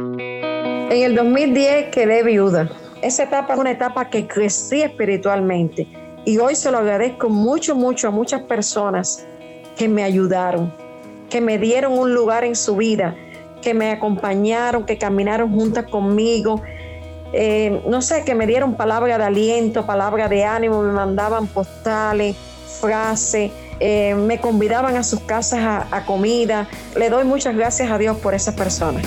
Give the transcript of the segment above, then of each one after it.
En el 2010 quedé viuda. Esa etapa es una etapa que crecí espiritualmente y hoy se lo agradezco mucho, mucho a muchas personas que me ayudaron, que me dieron un lugar en su vida, que me acompañaron, que caminaron juntas conmigo. Eh, no sé, que me dieron palabras de aliento, palabras de ánimo, me mandaban postales, frases, eh, me convidaban a sus casas a comida. Le doy muchas gracias a Dios por esas personas.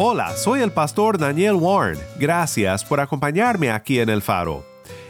Hola, soy el pastor Daniel Warren. Gracias por acompañarme aquí en El Faro.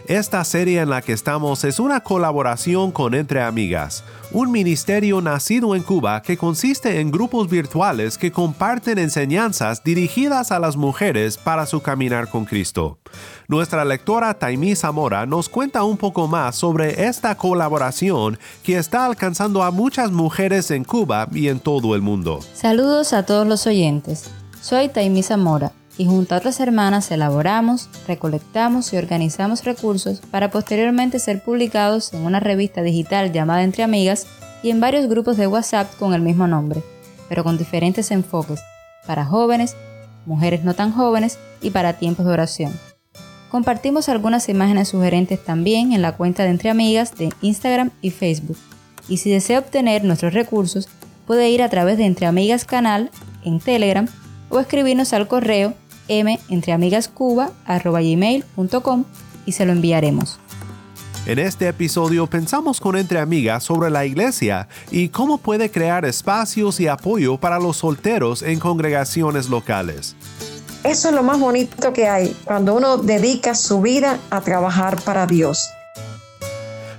Esta serie en la que estamos es una colaboración con Entre Amigas, un ministerio nacido en Cuba que consiste en grupos virtuales que comparten enseñanzas dirigidas a las mujeres para su caminar con Cristo. Nuestra lectora Taimí Zamora nos cuenta un poco más sobre esta colaboración que está alcanzando a muchas mujeres en Cuba y en todo el mundo. Saludos a todos los oyentes. Soy Taimí Zamora y junto a otras hermanas elaboramos, recolectamos y organizamos recursos para posteriormente ser publicados en una revista digital llamada Entre Amigas y en varios grupos de WhatsApp con el mismo nombre, pero con diferentes enfoques, para jóvenes, mujeres no tan jóvenes y para tiempos de oración. Compartimos algunas imágenes sugerentes también en la cuenta de Entre Amigas de Instagram y Facebook. Y si desea obtener nuestros recursos, puede ir a través de Entre Amigas Canal en Telegram o escribirnos al correo mentreamigascuba.gmail.com y se lo enviaremos. En este episodio pensamos con Entre Amigas sobre la iglesia y cómo puede crear espacios y apoyo para los solteros en congregaciones locales. Eso es lo más bonito que hay, cuando uno dedica su vida a trabajar para Dios.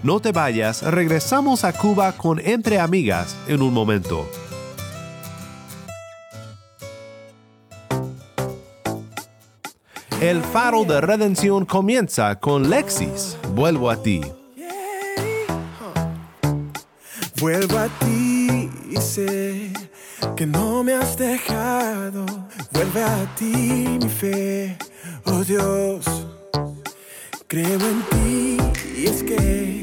No te vayas, regresamos a Cuba con Entre Amigas en un momento. El faro de redención comienza con Lexis. Vuelvo a ti. Vuelvo a ti y sé que no me has dejado. Vuelve a ti mi fe, oh Dios. Creo en ti y es que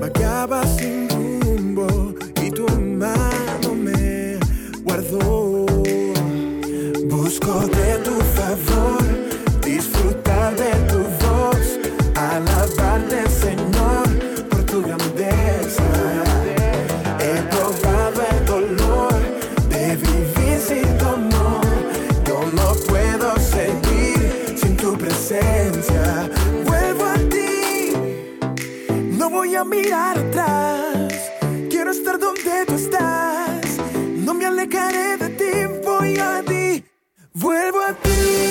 vagaba sin rumbo y tu mano me guardó. Busco de tu favor mirar atrás, quiero estar donde tú estás, no me alejaré de ti, voy a ti, vuelvo a ti.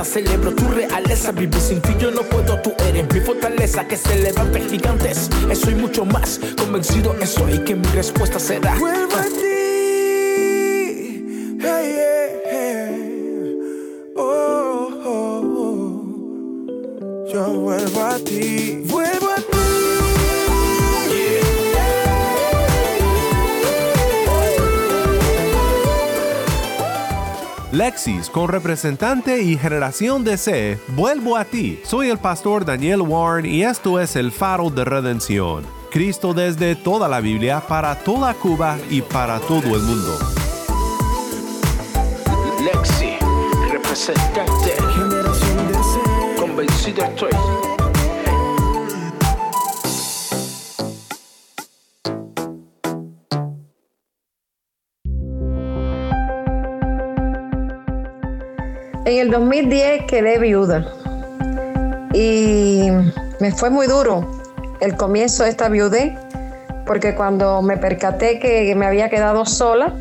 Celebro tu realeza. Vivir sin ti yo no puedo, tú eres mi fortaleza. Que se levante gigantes. Eso y mucho más. Convencido estoy que mi respuesta será. Vuelvo a ti. Hey, hey. Oh, oh, oh. Yo. Vuelvo a ti. Lexis, con representante y generación de C, vuelvo a ti. Soy el pastor Daniel Warren y esto es el faro de redención. Cristo desde toda la Biblia, para toda Cuba y para todo el mundo. Lexi, representante. Generación. Convencido estoy. El 2010 quedé viuda y me fue muy duro el comienzo de esta viudez porque cuando me percaté que me había quedado sola,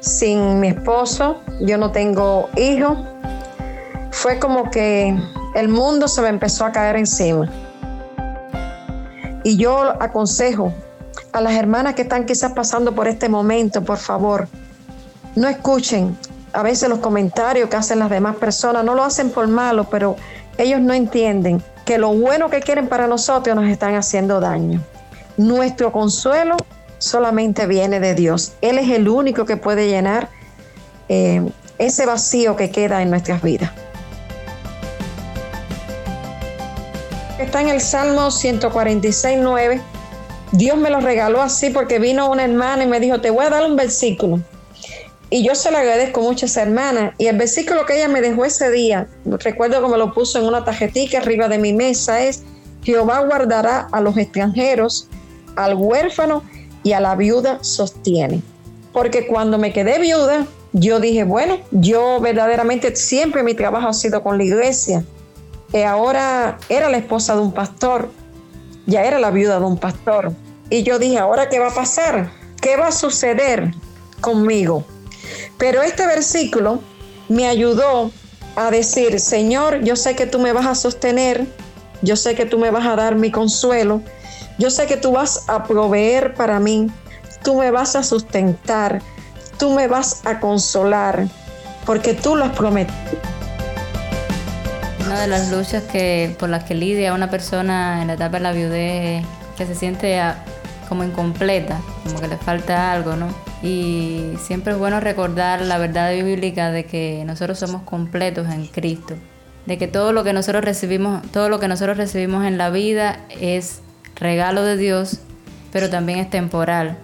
sin mi esposo, yo no tengo hijos, fue como que el mundo se me empezó a caer encima. Y yo aconsejo a las hermanas que están quizás pasando por este momento, por favor, no escuchen a veces los comentarios que hacen las demás personas, no lo hacen por malo, pero ellos no entienden que lo bueno que quieren para nosotros nos están haciendo daño. Nuestro consuelo solamente viene de Dios. Él es el único que puede llenar eh, ese vacío que queda en nuestras vidas. Está en el Salmo 146, 9. Dios me lo regaló así porque vino una hermana y me dijo, te voy a dar un versículo. Y yo se lo agradezco mucho a esa hermana. Y el versículo que ella me dejó ese día, recuerdo como lo puso en una tarjetita arriba de mi mesa, es, Jehová guardará a los extranjeros, al huérfano y a la viuda sostiene. Porque cuando me quedé viuda, yo dije, bueno, yo verdaderamente siempre mi trabajo ha sido con la iglesia. Y ahora era la esposa de un pastor, ya era la viuda de un pastor. Y yo dije, ¿ahora qué va a pasar? ¿Qué va a suceder conmigo? Pero este versículo me ayudó a decir, Señor, yo sé que tú me vas a sostener, yo sé que tú me vas a dar mi consuelo, yo sé que tú vas a proveer para mí, tú me vas a sustentar, tú me vas a consolar, porque tú lo has prometido. Una de las luchas que, por las que lidia una persona en la etapa de la viudez que se siente como incompleta, como que le falta algo, ¿no? Y siempre es bueno recordar la verdad bíblica de que nosotros somos completos en Cristo, de que todo lo que nosotros recibimos, todo lo que nosotros recibimos en la vida es regalo de Dios, pero también es temporal.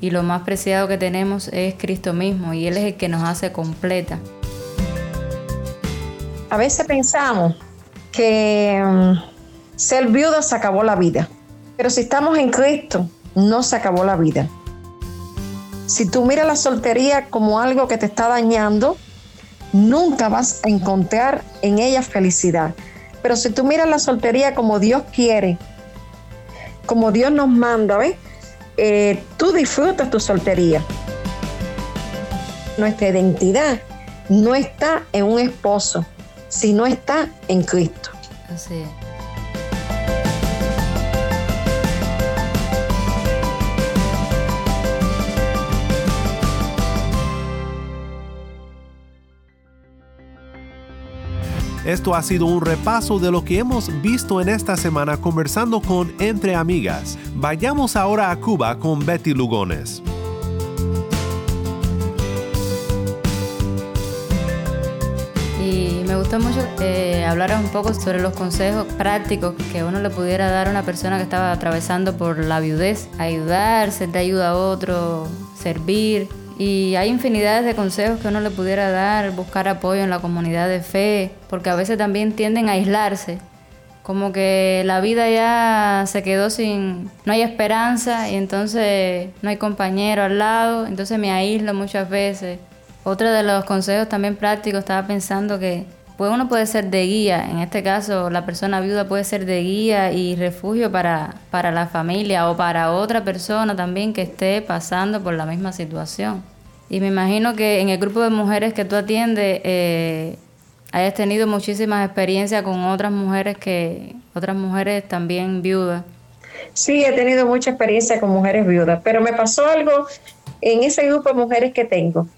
Y lo más preciado que tenemos es Cristo mismo y Él es el que nos hace completa. A veces pensamos que mm, ser viuda se acabó la vida, pero si estamos en Cristo, no se acabó la vida. Si tú miras la soltería como algo que te está dañando, nunca vas a encontrar en ella felicidad. Pero si tú miras la soltería como Dios quiere, como Dios nos manda, ¿ves? Eh, tú disfrutas tu soltería. Nuestra identidad no está en un esposo, sino está en Cristo. Así es. Esto ha sido un repaso de lo que hemos visto en esta semana conversando con Entre Amigas. Vayamos ahora a Cuba con Betty Lugones. Y me gustó mucho eh, hablar un poco sobre los consejos prácticos que uno le pudiera dar a una persona que estaba atravesando por la viudez. Ayudar, ser de ayuda a otro, servir. Y hay infinidades de consejos que uno le pudiera dar, buscar apoyo en la comunidad de fe, porque a veces también tienden a aislarse. Como que la vida ya se quedó sin, no hay esperanza y entonces no hay compañero al lado, entonces me aíslo muchas veces. Otro de los consejos también prácticos, estaba pensando que pues uno puede ser de guía, en este caso la persona viuda puede ser de guía y refugio para, para la familia o para otra persona también que esté pasando por la misma situación. Y me imagino que en el grupo de mujeres que tú atiendes eh, hayas tenido muchísimas experiencias con otras mujeres que otras mujeres también viudas. Sí, he tenido mucha experiencia con mujeres viudas, pero me pasó algo en ese grupo de mujeres que tengo.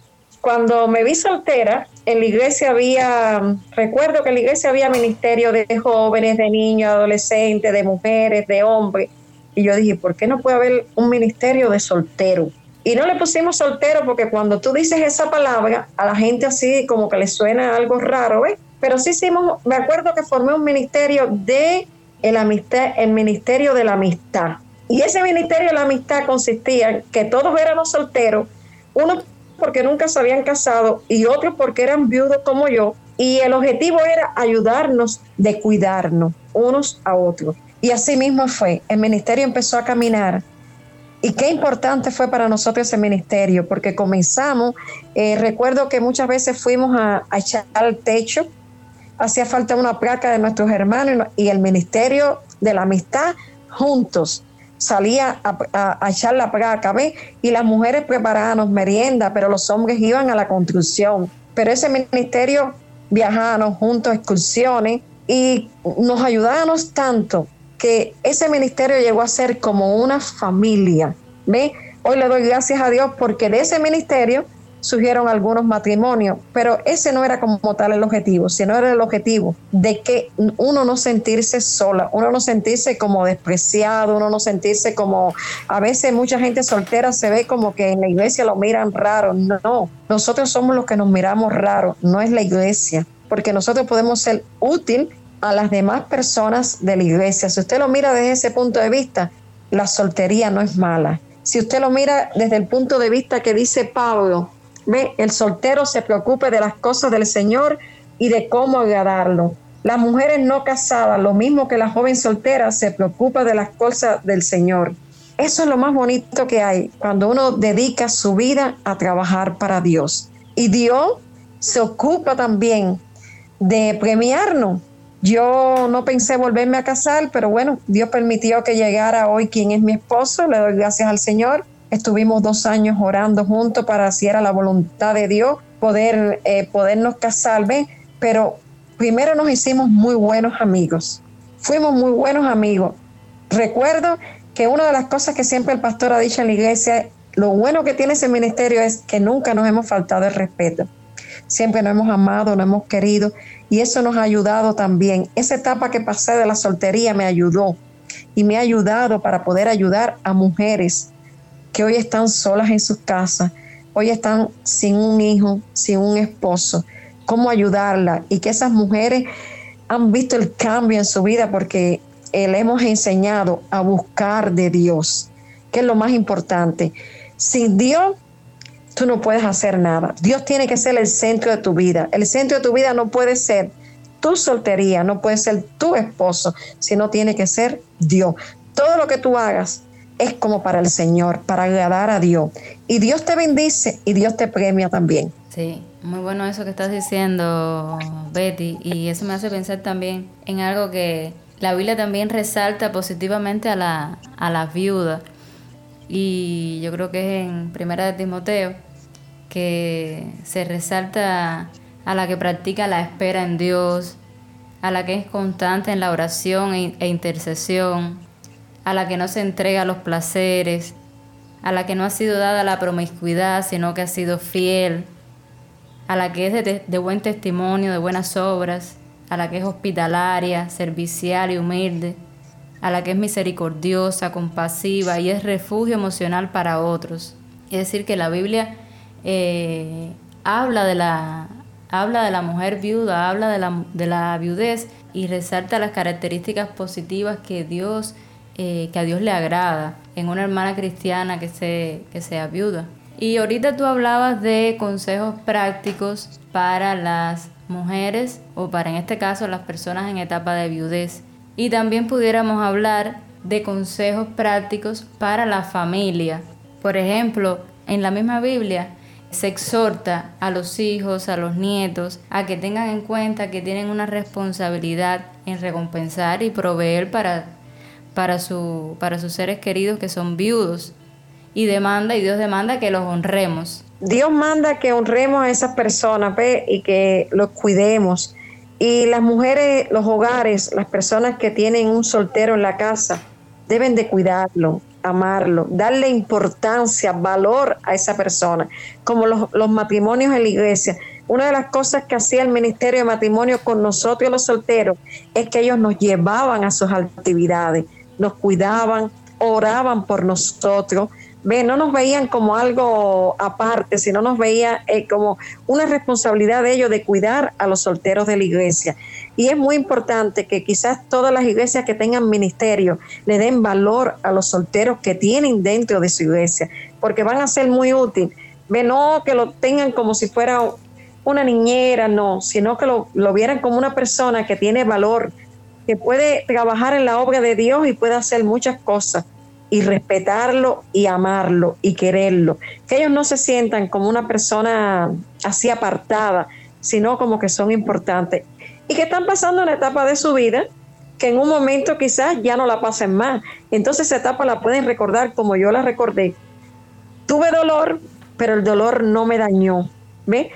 Cuando me vi soltera, en la iglesia había, recuerdo que en la iglesia había ministerio de jóvenes, de niños, adolescentes, de mujeres, de hombres. Y yo dije, ¿por qué no puede haber un ministerio de soltero? Y no le pusimos soltero porque cuando tú dices esa palabra, a la gente así como que le suena algo raro, ¿ves? Pero sí hicimos, me acuerdo que formé un ministerio de el, amistad, el ministerio de la amistad. Y ese ministerio de la amistad consistía en que todos éramos solteros, uno porque nunca se habían casado y otros porque eran viudos como yo. Y el objetivo era ayudarnos de cuidarnos unos a otros. Y así mismo fue. El ministerio empezó a caminar. Y qué importante fue para nosotros ese ministerio, porque comenzamos, eh, recuerdo que muchas veces fuimos a, echar al techo, hacía falta una placa de nuestros hermanos y el ministerio de la amistad juntos salía a, echar la placa, ¿ves? Y las mujeres preparaban merienda, pero los hombres iban a la construcción. Pero ese ministerio viajábamos juntos a excursiones y nos ayudábamos tanto que ese ministerio llegó a ser como una familia. ¿Ve? Hoy le doy gracias a Dios porque de ese ministerio surgieron algunos matrimonios, pero ese no era como tal el objetivo, sino era el objetivo de que uno no sentirse sola, uno no sentirse como despreciado, uno no sentirse como, a veces mucha gente soltera se ve como que en la iglesia lo miran raro, no, nosotros somos los que nos miramos raro, no es la iglesia, porque nosotros podemos ser útil a las demás personas de la iglesia. Si usted lo mira desde ese punto de vista, la soltería no es mala. Si usted lo mira desde el punto de vista que dice Pablo, El soltero se preocupe de las cosas del Señor y de cómo agradarlo. Las mujeres no casadas, lo mismo que la joven soltera, se preocupa de las cosas del Señor. Eso es lo más bonito que hay cuando uno dedica su vida a trabajar para Dios. Y Dios se ocupa también de premiarnos. Yo no pensé volverme a casar, pero bueno, Dios permitió que llegara hoy quien es mi esposo. Le doy gracias al Señor. Estuvimos dos años orando juntos para si era la voluntad de Dios poder eh, podernos casar, pero primero nos hicimos muy buenos amigos. Fuimos muy buenos amigos. Recuerdo que una de las cosas que siempre el pastor ha dicho en la iglesia, lo bueno que tiene ese ministerio es que nunca nos hemos faltado el respeto. Siempre nos hemos amado, nos hemos querido y eso nos ha ayudado también. Esa etapa que pasé de la soltería me ayudó y me ha ayudado para poder ayudar a mujeres que hoy están solas en sus casas, hoy están sin un hijo, sin un esposo, cómo ayudarla y que esas mujeres han visto el cambio en su vida porque le hemos enseñado a buscar de Dios, que es lo más importante. Sin Dios, tú no puedes hacer nada. Dios tiene que ser el centro de tu vida. El centro de tu vida no puede ser tu soltería, no puede ser tu esposo, sino tiene que ser Dios. Todo lo que tú hagas, es como para el Señor, para agradar a Dios. Y Dios te bendice y Dios te premia también. Sí, muy bueno eso que estás diciendo, Betty. Y eso me hace pensar también en algo que la Biblia también resalta positivamente a la, a las viudas. Y yo creo que es en Primera de Timoteo que se resalta a la que practica la espera en Dios, a la que es constante en la oración e, e intercesión, a la que no se entrega los placeres, a la que no ha sido dada la promiscuidad, sino que ha sido fiel, a la que es de, buen testimonio, de buenas obras, a la que es hospitalaria, servicial y humilde, a la que es misericordiosa, compasiva y es refugio emocional para otros. Es decir, que la Biblia eh, habla, de la, habla de la mujer viuda, habla de la, de la viudez y resalta las características positivas que Dios eh, que a Dios le agrada en una hermana cristiana que, se, que sea viuda. Y ahorita tú hablabas de consejos prácticos para las mujeres o para en este caso las personas en etapa de viudez. Y también pudiéramos hablar de consejos prácticos para la familia. Por ejemplo, en la misma Biblia se exhorta a los hijos, a los nietos, a que tengan en cuenta que tienen una responsabilidad en recompensar y proveer para, para, su, para sus seres queridos que son viudos. Y demanda, y Dios demanda que los honremos. Dios manda que honremos a esas personas y que los cuidemos. Y las mujeres, los hogares, las personas que tienen un soltero en la casa, deben de cuidarlo, amarlo, darle importancia, valor a esa persona, como los, matrimonios en la iglesia. Una de las cosas que hacía el Ministerio de Matrimonio con nosotros los solteros es que ellos nos llevaban a sus actividades, nos cuidaban, oraban por nosotros, Ve, no nos veían como algo aparte, sino nos veían eh, como una responsabilidad de ellos de cuidar a los solteros de la iglesia. Y es muy importante que quizás todas las iglesias que tengan ministerio le den valor a los solteros que tienen dentro de su iglesia, porque van a ser muy útiles. Ve, no que lo tengan como si fuera una niñera, no, sino que lo, lo vieran como una persona que tiene valor, que puede trabajar en la obra de Dios y puede hacer muchas cosas y respetarlo y amarlo y quererlo. Que ellos no se sientan como una persona así apartada, sino como que son importantes. Y que están pasando una etapa de su vida que en un momento quizás ya no la pasen más. Entonces esa etapa la pueden recordar como yo la recordé. Tuve dolor, pero el dolor no me dañó. ¿Ve?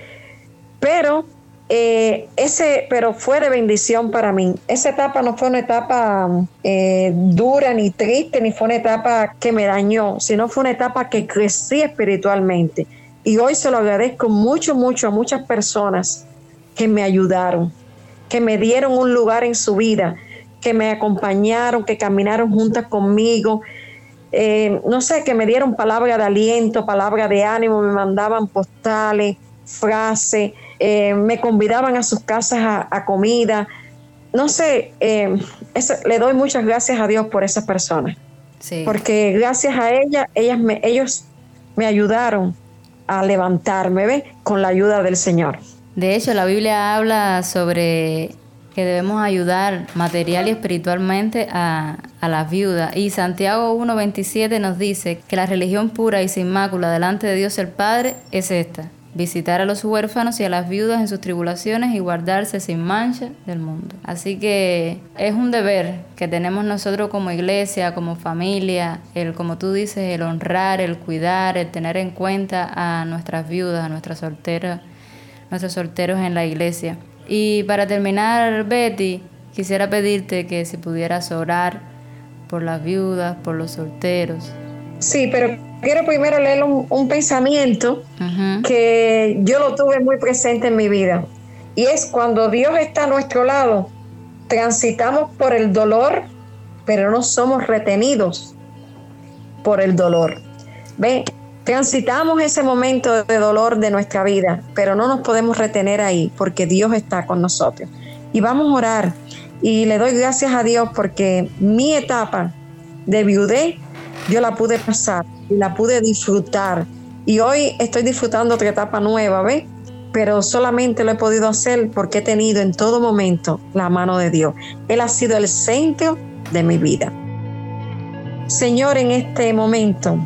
Pero eh, ese, pero fue de bendición para mí. Esa etapa no fue una etapa eh, dura ni triste, ni fue una etapa que me dañó, sino fue una etapa que crecí espiritualmente. Y hoy se lo agradezco mucho, mucho a muchas personas que me ayudaron, que me dieron un lugar en su vida, que me acompañaron, que caminaron juntas conmigo. Eh, no sé, que me dieron palabra de aliento, palabra de ánimo, me mandaban postales, frases eh, me convidaban a sus casas a, comida. No sé, eh, le doy muchas gracias a Dios por esas personas. Porque gracias a ella, ellas me, ellos me ayudaron a levantarme, ¿ves? Con la ayuda del Señor. De hecho, la Biblia habla sobre que debemos ayudar material y espiritualmente a, a las viudas. Y Santiago 1.27 nos dice que la religión pura y sin mácula delante de Dios el Padre es esta, visitar a los huérfanos y a las viudas en sus tribulaciones y guardarse sin mancha del mundo. Así que es un deber que tenemos nosotros como iglesia, como familia, el como tú dices, el honrar, el cuidar, el tener en cuenta a nuestras viudas, a nuestras solteras, nuestros solteros en la iglesia. Y para terminar, Betty, quisiera pedirte que si pudieras orar por las viudas, por los solteros. Sí, pero quiero primero leer un, pensamiento que yo lo tuve muy presente en mi vida. Y es cuando Dios está a nuestro lado, transitamos por el dolor, pero no somos retenidos por el dolor. Ve, transitamos ese momento de dolor de nuestra vida, pero no nos podemos retener ahí porque Dios está con nosotros. Y vamos a orar. Y le doy gracias a Dios porque mi etapa de viudez yo la pude pasar y la pude disfrutar. Y hoy estoy disfrutando otra etapa nueva, ¿ves? Pero solamente lo he podido hacer porque he tenido en todo momento la mano de Dios. Él ha sido el centro de mi vida. Señor, en este momento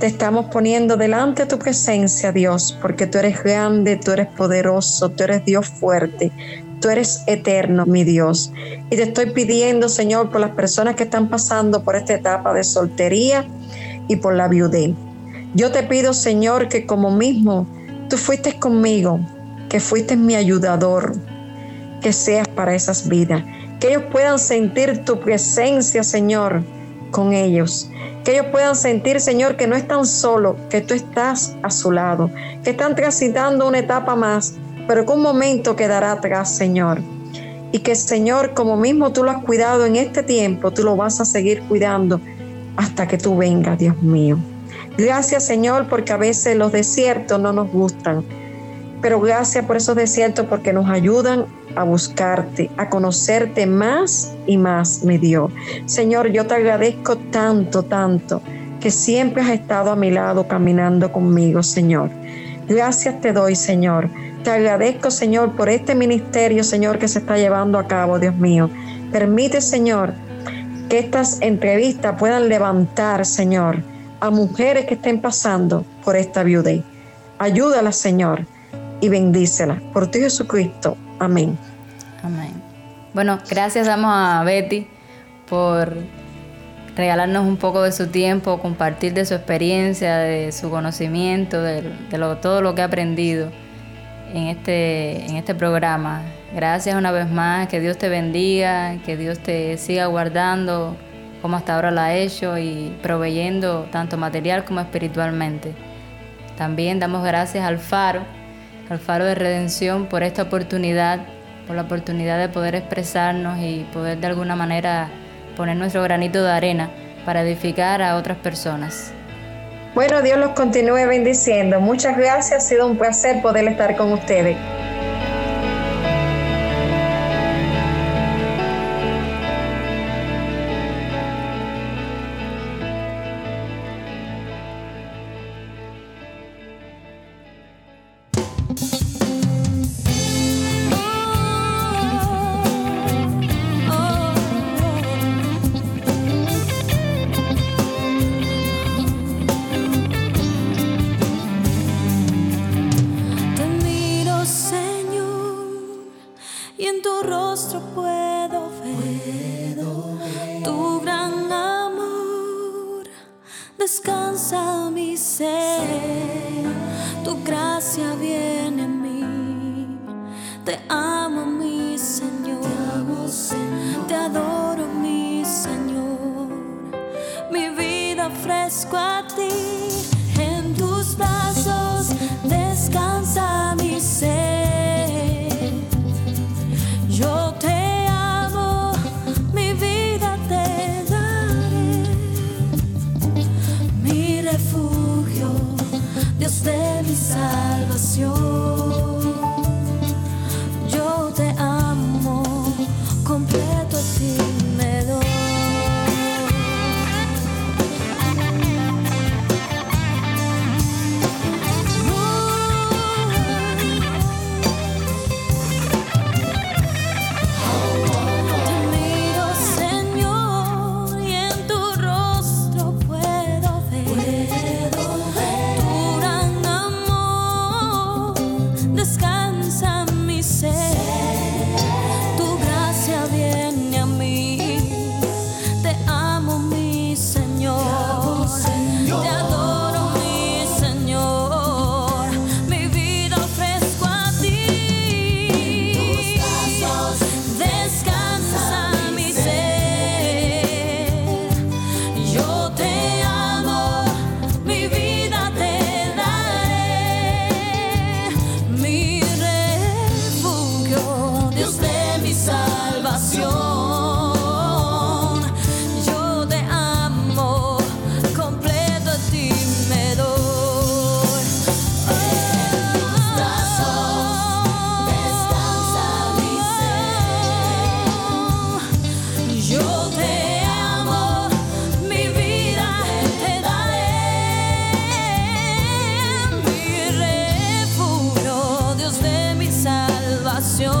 te estamos poniendo delante de tu presencia, Dios, porque tú eres grande, tú eres poderoso, tú eres Dios fuerte, tú eres eterno, mi Dios. Y te estoy pidiendo, Señor, por las personas que están pasando por esta etapa de soltería y por la viudez. Yo te pido, Señor, que como mismo tú fuiste conmigo, que fuiste mi ayudador, que seas para esas vidas, que ellos puedan sentir tu presencia, Señor, con ellos. Que ellos puedan sentir, Señor, que no están solos, que tú estás a su lado, que están transitando una etapa más, pero que un momento quedará atrás, Señor. Y que, Señor, como mismo tú lo has cuidado en este tiempo, tú lo vas a seguir cuidando hasta que tú vengas, Dios mío. Gracias, Señor, porque a veces los desiertos no nos gustan, pero gracias por esos desiertos porque nos ayudan a buscarte, a conocerte más y más, mi Dios. Señor, yo te agradezco tanto, tanto, que siempre has estado a mi lado caminando conmigo, Señor. Gracias te doy, Señor. Te agradezco, Señor, por este ministerio, Señor, que se está llevando a cabo, Dios mío. Permite, Señor, que estas entrevistas puedan levantar, Señor, a mujeres que estén pasando por esta viudez. Ayúdala, Señor, y bendícela. Por ti, Jesucristo. Amén. Amén. Bueno, gracias damos a Betty por regalarnos un poco de su tiempo, compartir de su experiencia, de su conocimiento, de, todo lo que ha aprendido en este, en este programa. Gracias una vez más, que Dios te bendiga, que Dios te siga guardando como hasta ahora lo ha hecho y proveyendo tanto material como espiritualmente. También damos gracias al Faro, al Faro de Redención por esta oportunidad, por la oportunidad de poder expresarnos y poder de alguna manera poner nuestro granito de arena para edificar a otras personas. Bueno, Dios los continúe bendiciendo. Muchas gracias, ha sido un placer poder estar con ustedes.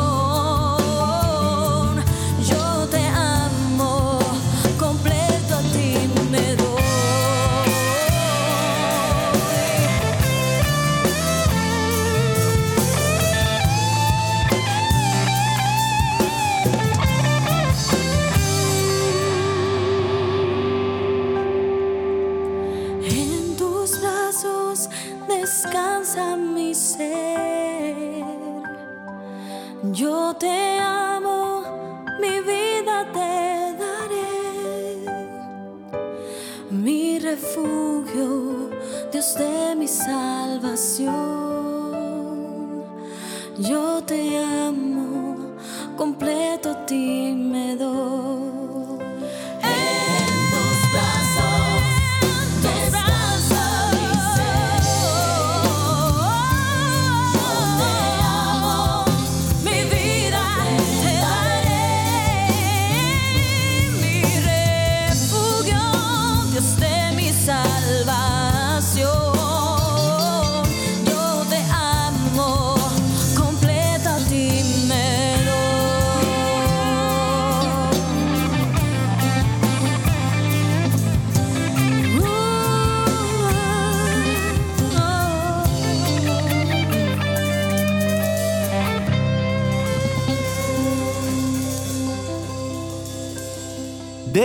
Oh.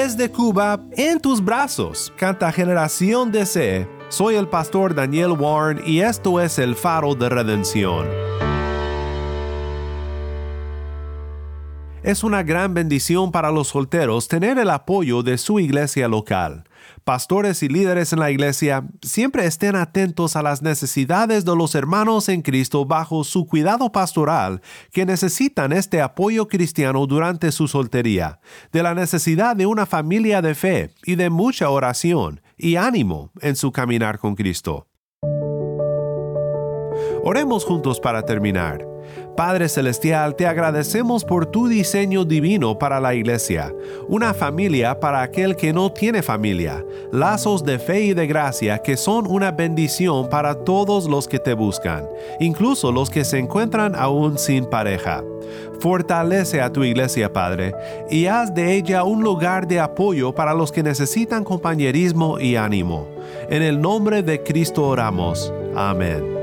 Desde Cuba, en tus brazos, canta Generación de Soy el pastor Daniel Warren y esto es el faro de redención. Es una gran bendición para los solteros tener el apoyo de su iglesia local. Pastores y líderes en la iglesia siempre estén atentos a las necesidades de los hermanos en Cristo bajo su cuidado pastoral que necesitan este apoyo cristiano durante su soltería, de la necesidad de una familia de fe y de mucha oración y ánimo en su caminar con Cristo. Oremos juntos para terminar. Padre Celestial, te agradecemos por tu diseño divino para la iglesia, una familia para aquel que no tiene familia, lazos de fe y de gracia que son una bendición para todos los que te buscan, incluso los que se encuentran aún sin pareja. Fortalece a tu iglesia, Padre, y haz de ella un lugar de apoyo para los que necesitan compañerismo y ánimo. En el nombre de Cristo oramos. Amén.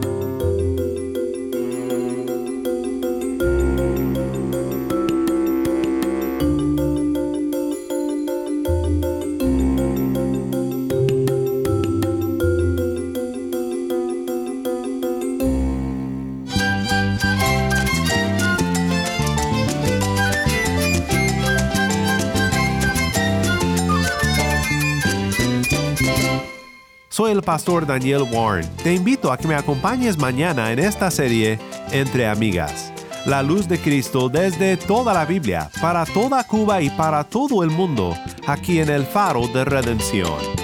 Pastor Daniel Warren. Te invito a que me acompañes mañana en esta serie Entre Amigas. La luz de Cristo desde toda la Biblia, para toda Cuba y para todo el mundo, aquí en el faro de redención.